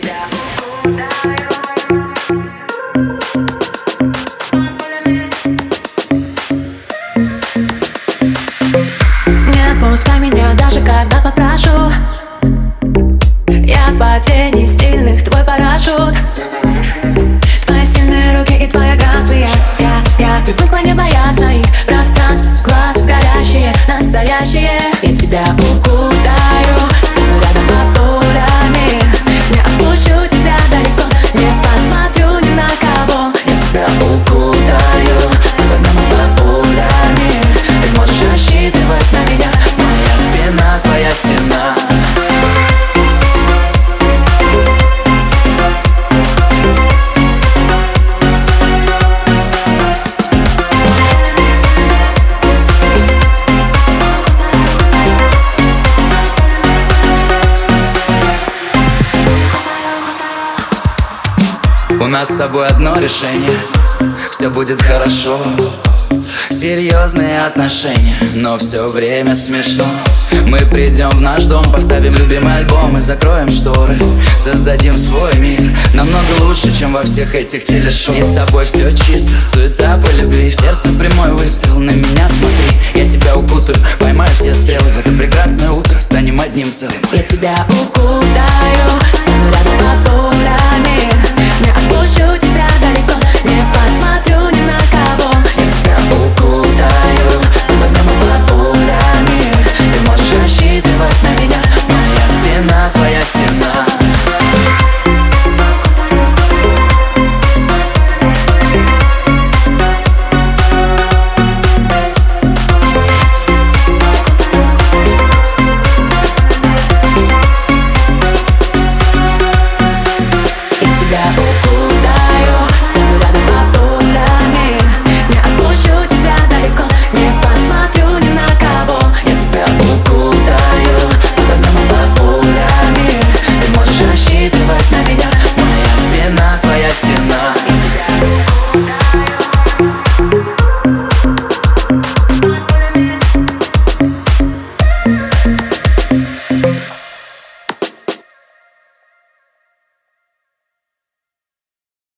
тебя. Не отпускай меня даже когда попрошу. Я от падений сильных твой парашют. Твои сильные руки и твоя грация. Я, я привыкла не бояться их. Пространств, глаз горящие, настоящие. Я тебя укутаю, У нас с тобой одно решение. Все будет хорошо. Серьезные отношения, но все время смешно. Мы придем в наш дом, поставим любимый альбом и закроем шторы. Создадим свой мир, намного лучше, чем во всех этих телешоу. И с тобой все чисто, суета по любви. В сердце прямой выстрел, на меня смотри. Я тебя укутаю, поймаю все стрелы. В это прекрасное утро станем одним целым. Я тебя укутаю